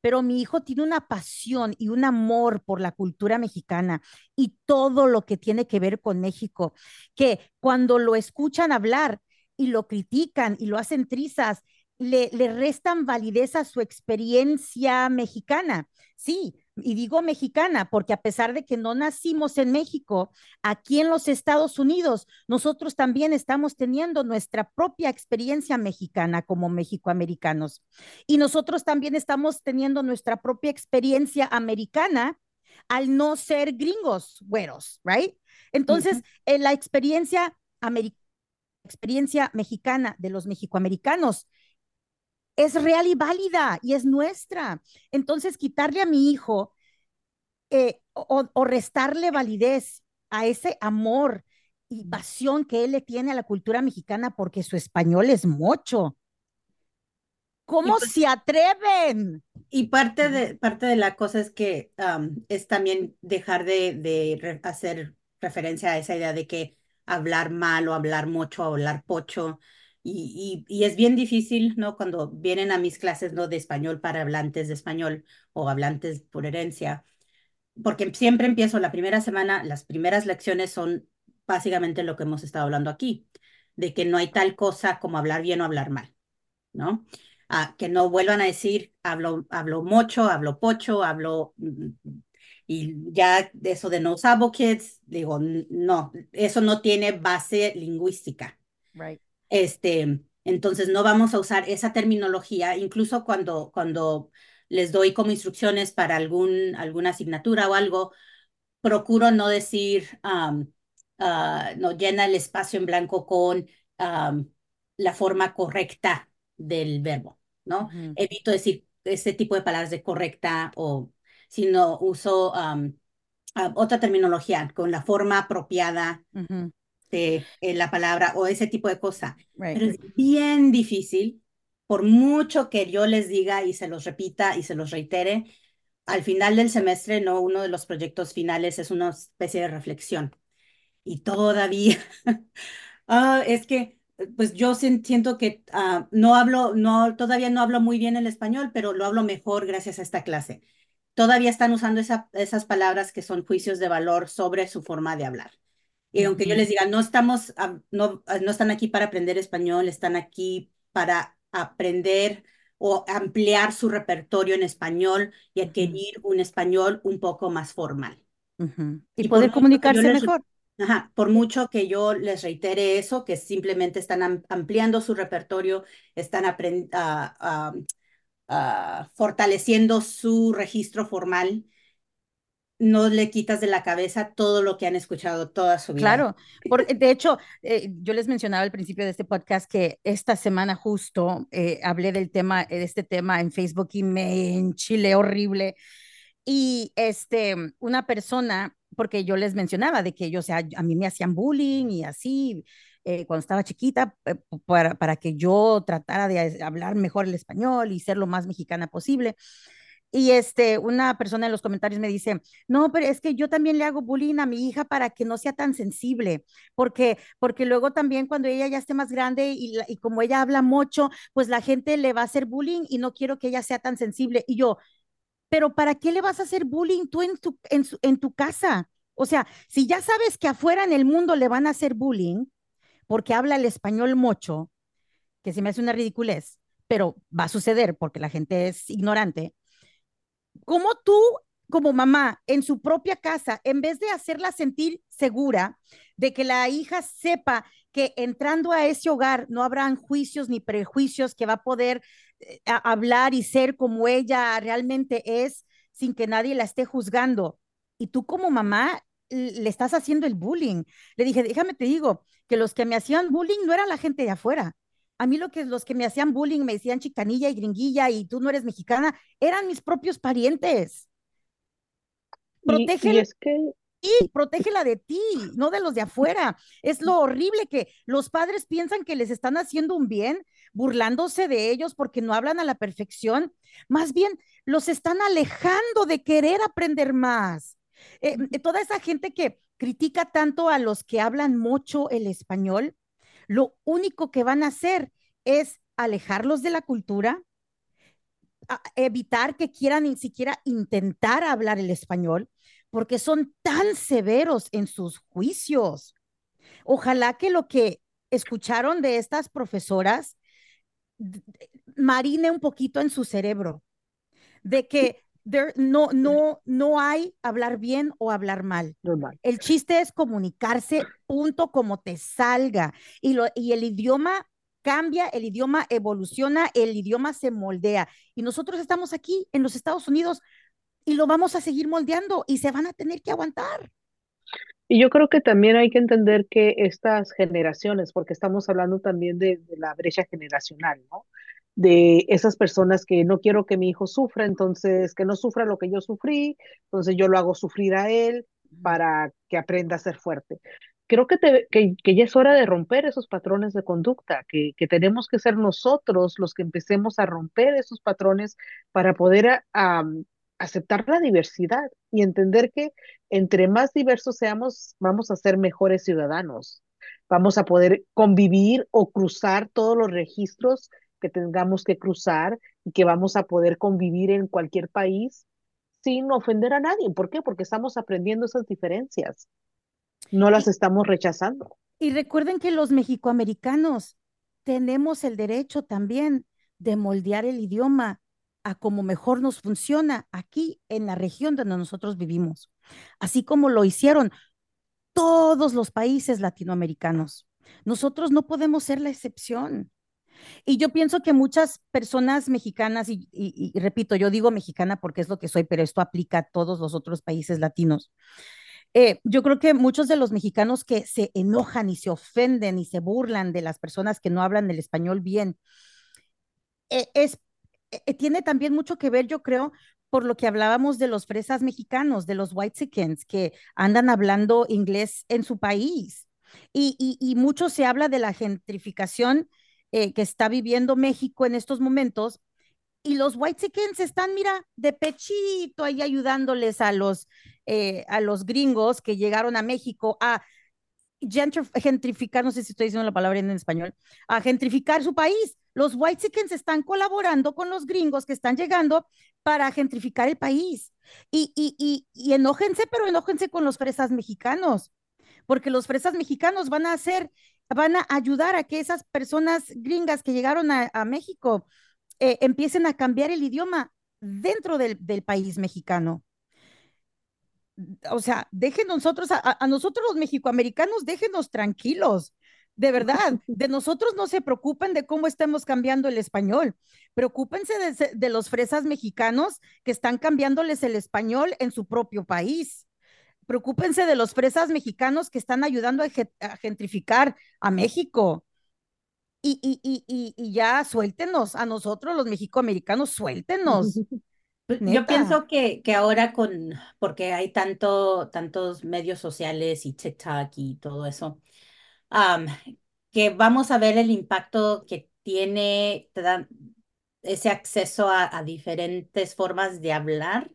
pero mi hijo tiene una pasión y un amor por la cultura mexicana y todo lo que tiene que ver con México, que cuando lo escuchan hablar y lo critican y lo hacen trizas, le, le restan validez a su experiencia mexicana. Sí, y digo mexicana porque a pesar de que no nacimos en México, aquí en los Estados Unidos, nosotros también estamos teniendo nuestra propia experiencia mexicana como mexicoamericanos. Y nosotros también estamos teniendo nuestra propia experiencia americana al no ser gringos, güeros, right? Entonces, en la experiencia experiencia mexicana de los mexicoamericanos es real y válida y es nuestra. Entonces, quitarle a mi hijo eh, o, restarle validez a ese amor y pasión que él le tiene a la cultura mexicana porque su español es mucho. ¿Cómo pues se atreven? Y parte de, parte de la cosa es que es también dejar de, de hacer referencia a esa idea de que hablar mal o hablar mucho o hablar pocho y, es bien difícil, ¿no? Cuando vienen a mis clases, ¿no? De español para hablantes de español o hablantes por herencia, porque siempre empiezo la primera semana, las primeras lecciones son básicamente lo que hemos estado hablando aquí, de que no hay tal cosa como hablar bien o hablar mal, ¿no? Ah, que no vuelvan a decir, hablo, hablo mucho, hablo pocho, hablo... Mm, y ya eso de no sabo kids, digo, no, eso no tiene base lingüística. Right. Este, entonces no vamos a usar esa terminología, incluso cuando, cuando les doy como instrucciones para algún, alguna asignatura o algo, procuro no decir, um, no llena el espacio en blanco con la forma correcta del verbo, ¿no? Evito decir ese tipo de palabras de correcta o, sino uso otra terminología con la forma apropiada de eh, la palabra o ese tipo de cosa. Pero es bien difícil, por mucho que yo les diga y se los repita y se los reitere, al final del semestre, no, uno de los proyectos finales es una especie de reflexión. Y todavía, ah, es que, pues yo siento que ah, no hablo, no, todavía no hablo muy bien el español, pero lo hablo mejor gracias a esta clase. Todavía están usando esa, esas palabras que son juicios de valor sobre su forma de hablar. Y aunque yo les diga, no estamos, no, no están aquí para aprender español, están aquí para aprender o ampliar su repertorio en español y adquirir un español un poco más formal. Y, poder comunicarse mejor. Ajá, por mucho que yo les reitere eso, que simplemente están ampliando su repertorio, están fortaleciendo su registro formal no le quitas de la cabeza todo lo que han escuchado toda su vida. Claro, porque de hecho, eh, yo les mencionaba al principio de este podcast que esta semana justo eh, hablé del tema, de este tema en Facebook y me enchilé horrible. Y este, una persona, porque yo les mencionaba de que ellos, a, a mí me hacían bullying y así, eh, cuando estaba chiquita, para, para que yo tratara de hablar mejor el español y ser lo más mexicana posible. Y este, una persona en los comentarios me dice, no, pero es que yo también le hago bullying a mi hija para que no sea tan sensible, porque, porque luego también cuando ella ya esté más grande y, y como ella habla mucho, pues la gente le va a hacer bullying y no quiero que ella sea tan sensible. Y yo, pero ¿para qué le vas a hacer bullying tú en tu, en, en tu casa? O sea, si ya sabes que afuera en el mundo le van a hacer bullying porque habla el español mucho, que se me hace una ridiculez, pero va a suceder porque la gente es ignorante. ¿Cómo tú, como mamá, en su propia casa, en vez de hacerla sentir segura de que la hija sepa que entrando a ese hogar no habrán juicios ni prejuicios, que va a poder eh, hablar y ser como ella realmente es sin que nadie la esté juzgando? Y tú como mamá le estás haciendo el bullying. Le dije, déjame te digo, que los que me hacían bullying no era la gente de afuera, a mí lo que los que me hacían bullying, me decían chicanilla y gringuilla y tú no eres mexicana, eran mis propios parientes. Protégela, y, protégela de ti, no de los de afuera. Es lo horrible que los padres piensan que les están haciendo un bien, burlándose de ellos porque no hablan a la perfección. Más bien, los están alejando de querer aprender más. Eh, toda esa gente que critica tanto a los que hablan mucho el español, lo único que van a hacer es alejarlos de la cultura, evitar que quieran ni siquiera intentar hablar el español, porque son tan severos en sus juicios. Ojalá que lo que escucharon de estas profesoras marine un poquito en su cerebro, de que no, no, no hay hablar bien o hablar mal. El chiste es comunicarse, punto, como te salga. Y, lo, y el idioma cambia, el idioma evoluciona, el idioma se moldea. Y nosotros estamos aquí en los Estados Unidos y lo vamos a seguir moldeando y se van a tener que aguantar. Y yo creo que también hay que entender que estas generaciones, porque estamos hablando también de, de la brecha generacional, ¿no? De esas personas que no quiero que mi hijo sufra, entonces que no sufra lo que yo sufrí, entonces yo lo hago sufrir a él para que aprenda a ser fuerte. Creo que, que, ya es hora de romper esos patrones de conducta, que, que, tenemos que ser nosotros los que empecemos a romper esos patrones para poder aceptar la diversidad y entender que entre más diversos seamos, vamos a ser mejores ciudadanos. Vamos a poder convivir o cruzar todos los registros que tengamos que cruzar y que vamos a poder convivir en cualquier país sin ofender a nadie. ¿Por qué? Porque estamos aprendiendo esas diferencias. No las estamos rechazando. Y recuerden que los mexicoamericanos tenemos el derecho también de moldear el idioma a como mejor nos funciona aquí en la región donde nosotros vivimos, así como lo hicieron todos los países latinoamericanos. Nosotros no podemos ser la excepción. Y yo pienso que muchas personas mexicanas, y, repito, yo digo mexicana porque es lo que soy, pero esto aplica a todos los otros países latinos. Eh, yo creo que muchos de los mexicanos que se enojan y se ofenden y se burlan de las personas que no hablan el español bien, eh, es, eh, tiene también mucho que ver, yo creo, por lo que hablábamos de los fresas mexicanos, de los white chickens que andan hablando inglés en su país. Y, y mucho se habla de la gentrificación eh, que está viviendo México en estos momentos. Y los white chickens están, mira, de pechito ahí ayudándoles a los, eh, a los gringos que llegaron a México a gentrificar, no sé si estoy diciendo la palabra en español, a gentrificar su país. Los white chickens están colaborando con los gringos que están llegando para gentrificar el país. Y, y, y, y enójense, pero enójense con los fresas mexicanos, porque los fresas mexicanos van a hacer van a ayudar a que esas personas gringas que llegaron a, México eh, empiecen a cambiar el idioma dentro del, país mexicano. O sea, déjenos nosotros, a, nosotros los mexicoamericanos, déjenos tranquilos. De verdad, de nosotros no se preocupen de cómo estemos cambiando el español. Preocúpense de, de los fresas mexicanos que están cambiándoles el español en su propio país preocúpense de los fresas mexicanos que están ayudando a, gentrificar a México. Y, y, y, y, ya suéltenos a nosotros, los mexicoamericanos, suéltenos. Pues, yo pienso que, que ahora con, porque hay tanto, tantos medios sociales y TikTok y todo eso, que vamos a ver el impacto que tiene ese acceso a, a diferentes formas de hablar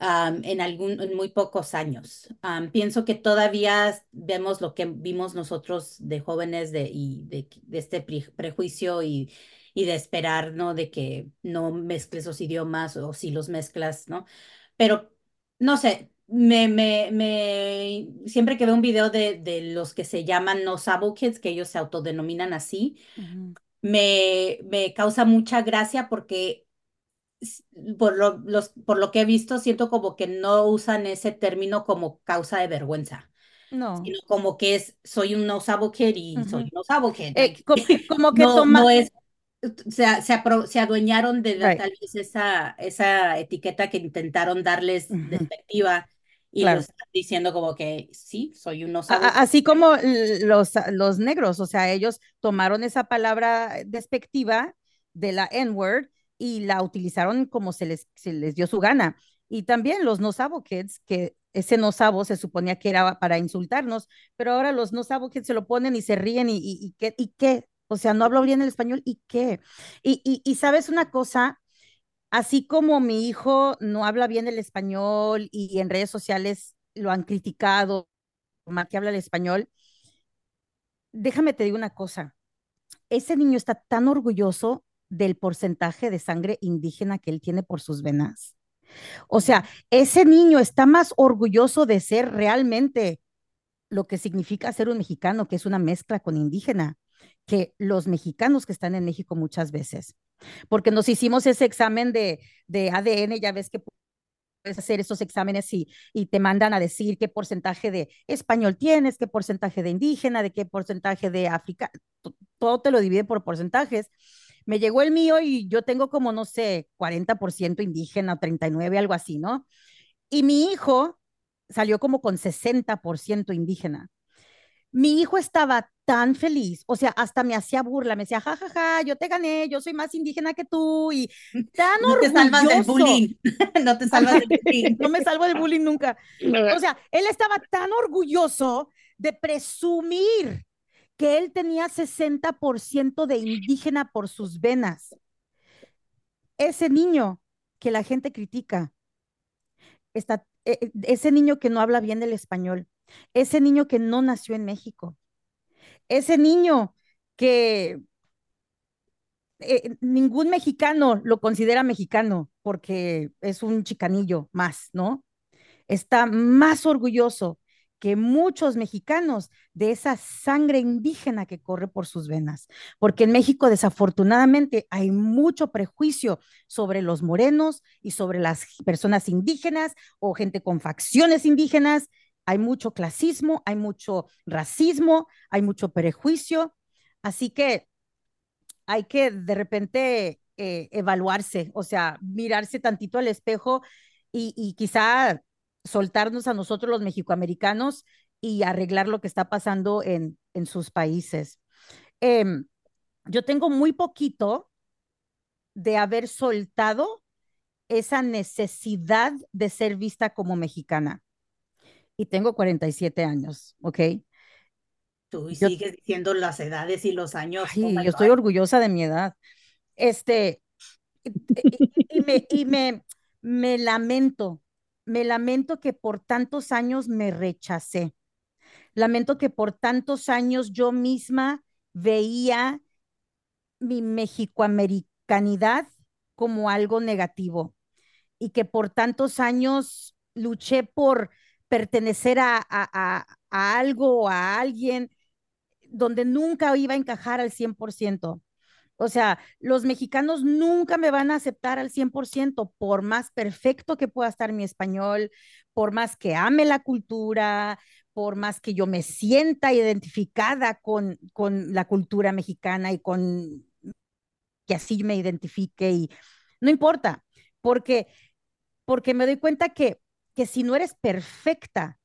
um, en, algún, en muy pocos años. Um, pienso que todavía vemos lo que vimos nosotros de jóvenes de, y de, de este pre prejuicio y, y de esperar, ¿no? De que no mezcles los idiomas o si los mezclas, ¿no? Pero, no sé, me, me, me, siempre que veo un video de, de los que se llaman no sabo kids, que ellos se autodenominan así, uh -huh. me, me causa mucha gracia porque por lo, los, por lo que he visto, siento como que no usan ese término como causa de vergüenza. No. Sino como que es, soy un no sabo kid y uh -huh. soy un no sabo kid. Eh, como, como, que no, toma... no es, se, se, se, adueñaron de right. tal vez esa, esa etiqueta que intentaron darles uh -huh. despectiva y claro. lo están diciendo como que sí, soy un no. Así como los, los negros, o sea, ellos tomaron esa palabra despectiva de la N-word y la utilizaron como se les, dio su gana. Y también los no sabo kids, que ese no sabo se suponía que era para insultarnos, pero ahora los no sabo kids se lo ponen y se ríen y, ¿qué, y qué, o sea, no hablo bien el español y qué. Y, y, sabes una cosa, así como mi hijo no habla bien el español y en redes sociales lo han criticado, mal que habla el español, déjame te digo una cosa, ese niño está tan orgulloso del porcentaje de sangre indígena que él tiene por sus venas. O sea, ese niño está más orgulloso de ser realmente lo que significa ser un mexicano, que es una mezcla con indígena, que los mexicanos que están en México muchas veces. Porque nos hicimos ese examen de, de ADN, ya ves que puedes hacer esos exámenes y, y, te mandan a decir qué porcentaje de español tienes, qué porcentaje de indígena, de qué porcentaje de África, todo te lo divide por porcentajes me llegó el mío y yo tengo como, no sé, 40% indígena, 39, algo así, ¿no? Y mi hijo salió como con 60% indígena. Mi hijo estaba tan feliz, o sea, hasta me hacía burla, me decía, jajaja, ja, ja, yo te gané, yo soy más indígena que tú, y tan no orgulloso. te salvas del bullying, no te salvas del bullying. no me salvo del bullying nunca. O sea, él estaba tan orgulloso de presumir que él tenía 60% de indígena por sus venas. Ese niño que la gente critica, está, ese niño que no habla bien el español, ese niño que no nació en México, ese niño que eh, ningún mexicano lo considera mexicano porque es un chicanillo más, ¿no? Está más orgulloso que muchos mexicanos de esa sangre indígena que corre por sus venas, porque en México desafortunadamente hay mucho prejuicio sobre los morenos y sobre las personas indígenas o gente con facciones indígenas, hay mucho clasismo, hay mucho racismo, hay mucho prejuicio, así que hay que de repente eh, evaluarse, o sea, mirarse tantito al espejo y, y quizá soltarnos a nosotros los mexicoamericanos y arreglar lo que está pasando en, en sus países. Eh, yo tengo muy poquito de haber soltado esa necesidad de ser vista como mexicana. Y tengo 47 años, ¿ok? Tú yo, sigues diciendo las edades y los años. Sí, oh yo estoy orgullosa de mi edad. Este, y, y, y, me, y me, me lamento me lamento que por tantos años me rechacé. Lamento que por tantos años yo misma veía mi mexicoamericanidad como algo negativo y que por tantos años luché por pertenecer a, a, a, a algo a alguien donde nunca iba a encajar al 100%. O sea, los mexicanos nunca me van a aceptar al 100%, por más perfecto que pueda estar mi español, por más que ame la cultura, por más que yo me sienta identificada con, con la cultura mexicana y con que así me identifique y no importa, porque, porque me doy cuenta que, que si no eres perfecta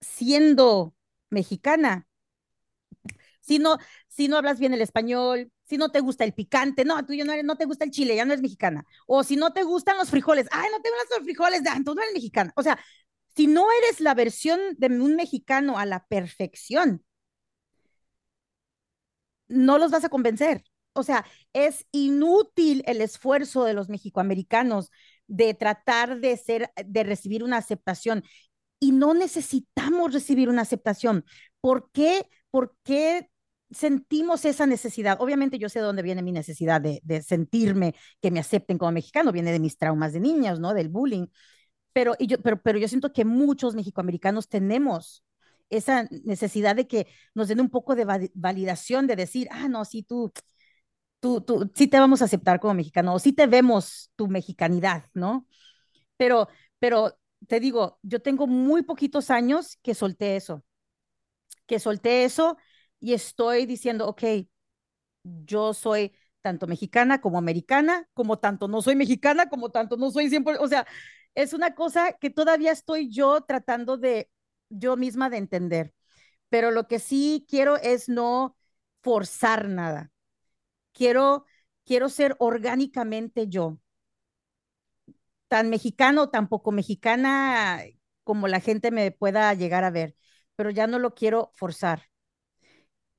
siendo mexicana, si no, si no hablas bien el español, si no te gusta el picante, no, tú ya no, no te gusta el chile, ya no eres mexicana. O si no te gustan los frijoles, ay, no te gustan los frijoles, ya, entonces no eres mexicana. O sea, si no eres la versión de un mexicano a la perfección, no los vas a convencer. o sea, es inútil el esfuerzo de los mexicoamericanos de tratar de ser, de recibir una aceptación. Y no necesitamos recibir una aceptación. ¿Por qué? ¿Por qué sentimos esa necesidad? Obviamente yo sé de dónde viene mi necesidad de, sentirme que me acepten como mexicano, viene de mis traumas de niñas, ¿no? Del bullying. Pero, yo, pero, pero yo siento que muchos mexicoamericanos tenemos esa necesidad de que nos den un poco de validación, de decir, ah, no, sí, tú, tú, tú, sí te vamos a aceptar como mexicano, o sí te vemos tu mexicanidad, ¿no? Pero, pero te digo, yo tengo muy poquitos años que solté eso, que solté eso y estoy diciendo, ok, yo soy tanto mexicana como americana, como tanto no soy mexicana, como tanto no soy siempre, o sea, es una cosa que todavía estoy yo tratando de yo misma de entender, pero lo que sí quiero es no forzar nada. Quiero, quiero ser orgánicamente yo, tan mexicano, tan poco mexicana como la gente me pueda llegar a ver, pero ya no lo quiero forzar.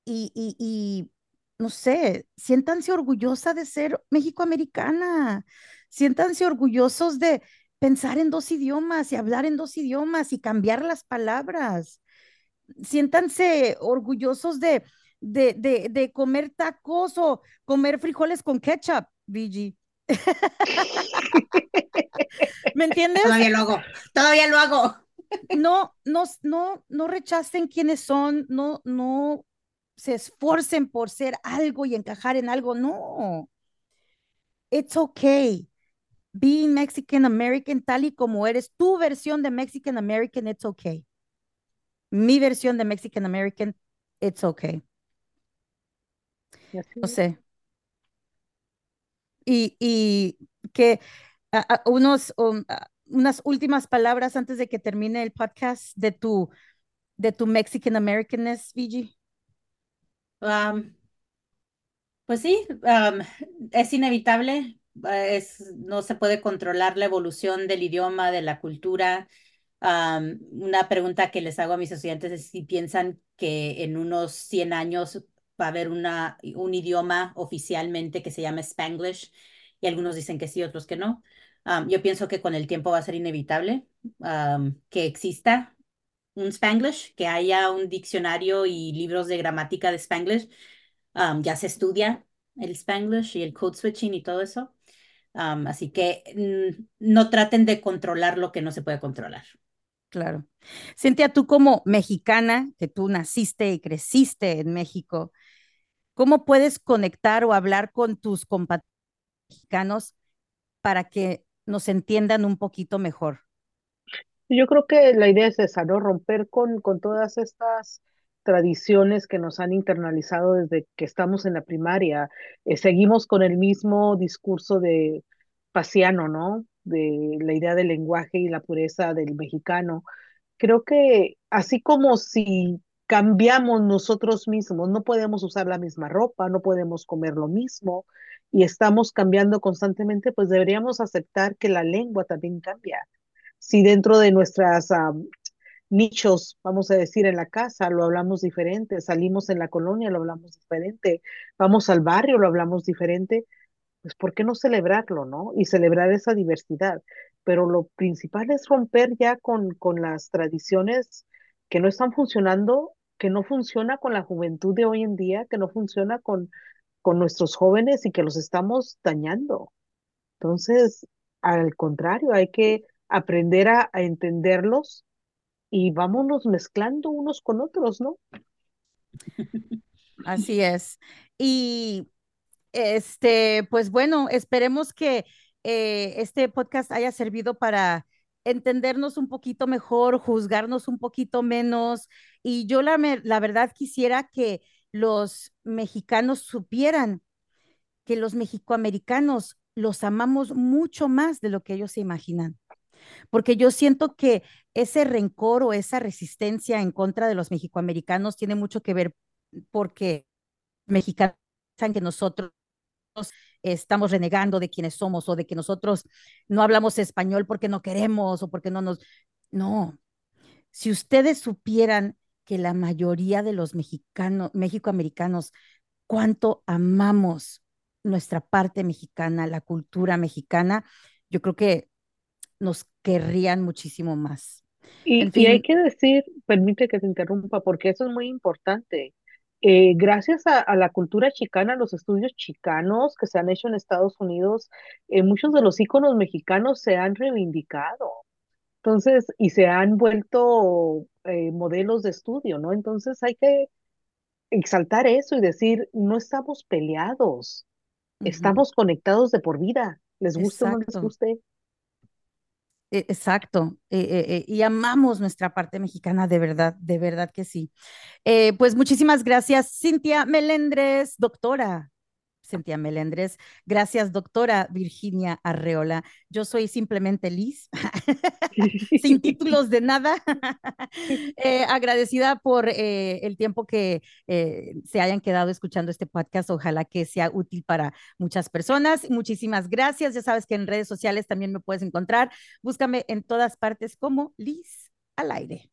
Y, y, y no sé, siéntanse orgullosa de ser mexicoamericana, siéntanse orgullosos de pensar en dos idiomas y hablar en dos idiomas y cambiar las palabras. Siéntanse orgullosos de, de, de, de comer tacos o comer frijoles con ketchup, VG. ¿Me entiendes? Todavía lo hago, todavía lo hago. No, no, no, no rechacen quiénes son, no, no se esfuercen por ser algo y encajar en algo, no. It's okay being Mexican American tal y como eres, tu versión de Mexican American, it's okay. Mi versión de Mexican American, it's okay. No sé. Y, y que unos, um, unas últimas palabras antes de que termine el podcast de tu, de tu Mexican Americanness, Vigi. Pues sí, es inevitable no se puede controlar la evolución del idioma, de la cultura. una pregunta que les hago a mis estudiantes es si piensan que en unos 100 años va a haber un idioma oficialmente que se llama Spanglish y algunos dicen que sí, otros que no. yo pienso que con el tiempo va a ser inevitable que exista un Spanglish, que haya un diccionario y libros de gramática de Spanglish. ya se estudia el Spanglish y el code switching y todo eso así que no traten de controlar lo que no se puede controlar. Claro. Cintia, tú como mexicana, que tú naciste y creciste en México, ¿cómo puedes conectar o hablar con tus compatriotas mexicanos para que nos entiendan un poquito mejor? Yo creo que la idea es esa, ¿no? Romper con, con todas estas tradiciones que nos han internalizado desde que estamos en la primaria. Eh, seguimos con el mismo discurso de pasiano, ¿no? De la idea del lenguaje y la pureza del mexicano. Creo que así como si cambiamos nosotros mismos, no podemos usar la misma ropa, no podemos comer lo mismo y estamos cambiando constantemente, pues deberíamos aceptar que la lengua también cambia. Si dentro de nuestras nichos, vamos a decir, en la casa, lo hablamos diferente, salimos en la colonia, lo hablamos diferente, vamos al barrio, lo hablamos diferente, pues ¿por qué no celebrarlo, no? Y celebrar esa diversidad. Pero lo principal es romper ya con, con las tradiciones que no están funcionando, que no funciona con la juventud de hoy en día, que no funciona con, con nuestros jóvenes y que los estamos dañando. Entonces, al contrario, hay que aprender a, entenderlos y vámonos mezclando unos con otros, ¿no? Así es. Y este, pues bueno, esperemos que eh, este podcast haya servido para entendernos un poquito mejor, juzgarnos un poquito menos. Y yo la, la verdad quisiera que los mexicanos supieran que los mexicoamericanos los amamos mucho más de lo que ellos se imaginan porque yo siento que ese rencor o esa resistencia en contra de los mexicoamericanos tiene mucho que ver porque mexicanos piensan que nosotros estamos renegando de quienes somos o de que nosotros no hablamos español porque no queremos o porque no nos... No, si ustedes supieran que la mayoría de los mexicanos, mexicoamericanos, cuánto amamos nuestra parte mexicana, la cultura mexicana, yo creo que nos querrían muchísimo más. Y, En y hay que decir, permite que te interrumpa, porque eso es muy importante. Eh, gracias a, a la cultura chicana, los estudios chicanos que se han hecho en Estados Unidos, eh, muchos de los íconos mexicanos se han reivindicado. Entonces, y se han vuelto eh, modelos de estudio, ¿no? Entonces hay que exaltar eso y decir, no estamos peleados, estamos conectados de por vida, les guste o no les guste. E- Exacto, eh, eh, y amamos nuestra parte mexicana, de verdad, de verdad que sí. Eh, pues muchísimas gracias, Cintia Melendres, doctora. Cintia Melendres, gracias, doctora Virginia Arreola. Yo soy simplemente Liz, sin títulos de nada, Eh, agradecida por eh, el tiempo que eh, se hayan quedado escuchando este podcast. Ojalá que sea útil para muchas personas. Muchísimas gracias. Ya sabes que en redes sociales también me puedes encontrar. Búscame en todas partes como Liz al aire.